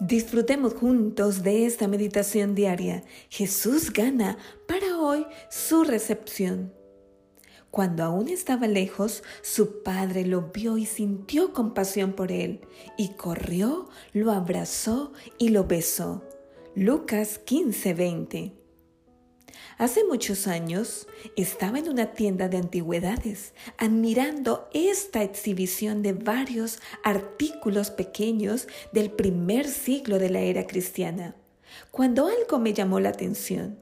Disfrutemos juntos de esta meditación diaria. Jesús gana para hoy su recepción. Cuando aún estaba lejos, su padre lo vio y sintió compasión por él, y corrió, lo abrazó y lo besó. Lucas 15:20 Hace muchos años estaba en una tienda de antigüedades admirando esta exhibición de varios artículos pequeños del primer siglo de la era cristiana, cuando algo me llamó la atención.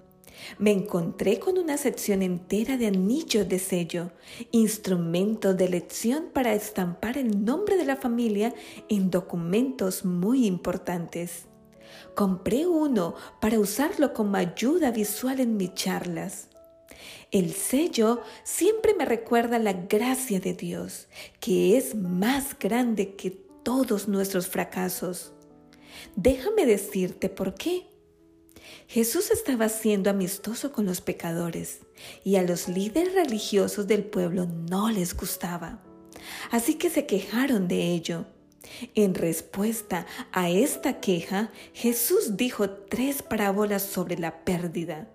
Me encontré con una sección entera de anillos de sello, instrumentos de elección para estampar el nombre de la familia en documentos muy importantes. Compré uno para usarlo como ayuda visual en mis charlas. El sello siempre me recuerda la gracia de Dios, que es más grande que todos nuestros fracasos. Déjame decirte por qué. Jesús estaba siendo amistoso con los pecadores y a los líderes religiosos del pueblo no les gustaba. Así que se quejaron de ello en respuesta a esta queja, Jesús dijo tres parábolas sobre la pérdida.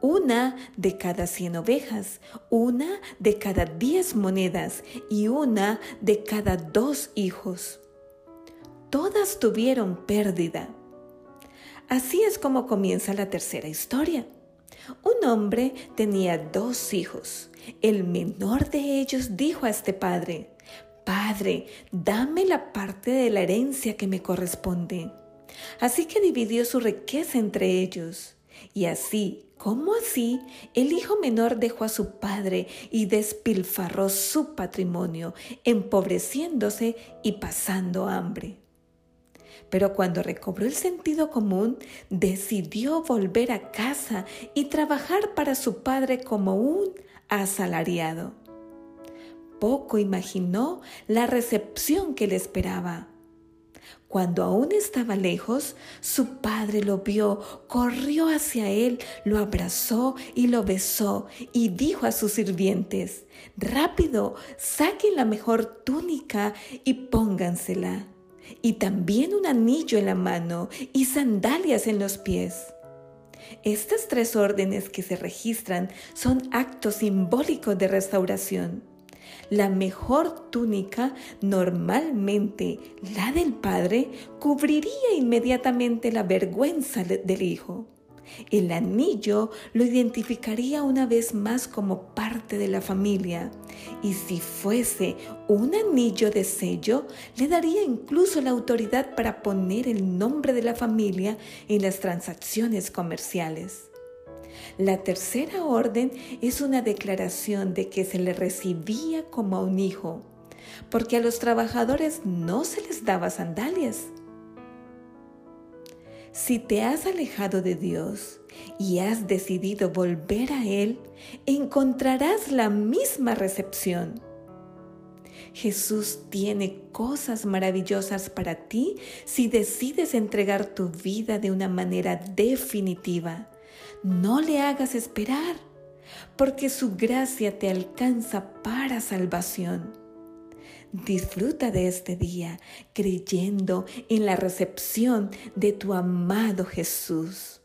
Una de cada cien ovejas, una de cada diez monedas y una de cada dos hijos. Todas tuvieron pérdida. Así es como comienza la tercera historia. Un hombre tenía dos hijos. El menor de ellos dijo a este padre, Padre, dame la parte de la herencia que me corresponde. Así que dividió su riqueza entre ellos. Y así, como así, el hijo menor dejó a su padre y despilfarró su patrimonio, empobreciéndose y pasando hambre. Pero cuando recobró el sentido común, decidió volver a casa y trabajar para su padre como un asalariado poco imaginó la recepción que le esperaba. Cuando aún estaba lejos, su padre lo vio, corrió hacia él, lo abrazó y lo besó y dijo a sus sirvientes, Rápido, saquen la mejor túnica y póngansela, y también un anillo en la mano y sandalias en los pies. Estas tres órdenes que se registran son actos simbólicos de restauración. La mejor túnica, normalmente la del padre, cubriría inmediatamente la vergüenza del hijo. El anillo lo identificaría una vez más como parte de la familia y si fuese un anillo de sello, le daría incluso la autoridad para poner el nombre de la familia en las transacciones comerciales. La tercera orden es una declaración de que se le recibía como a un hijo, porque a los trabajadores no se les daba sandalias. Si te has alejado de Dios y has decidido volver a Él, encontrarás la misma recepción. Jesús tiene cosas maravillosas para ti si decides entregar tu vida de una manera definitiva no le hagas esperar, porque su gracia te alcanza para salvación. Disfruta de este día creyendo en la recepción de tu amado Jesús.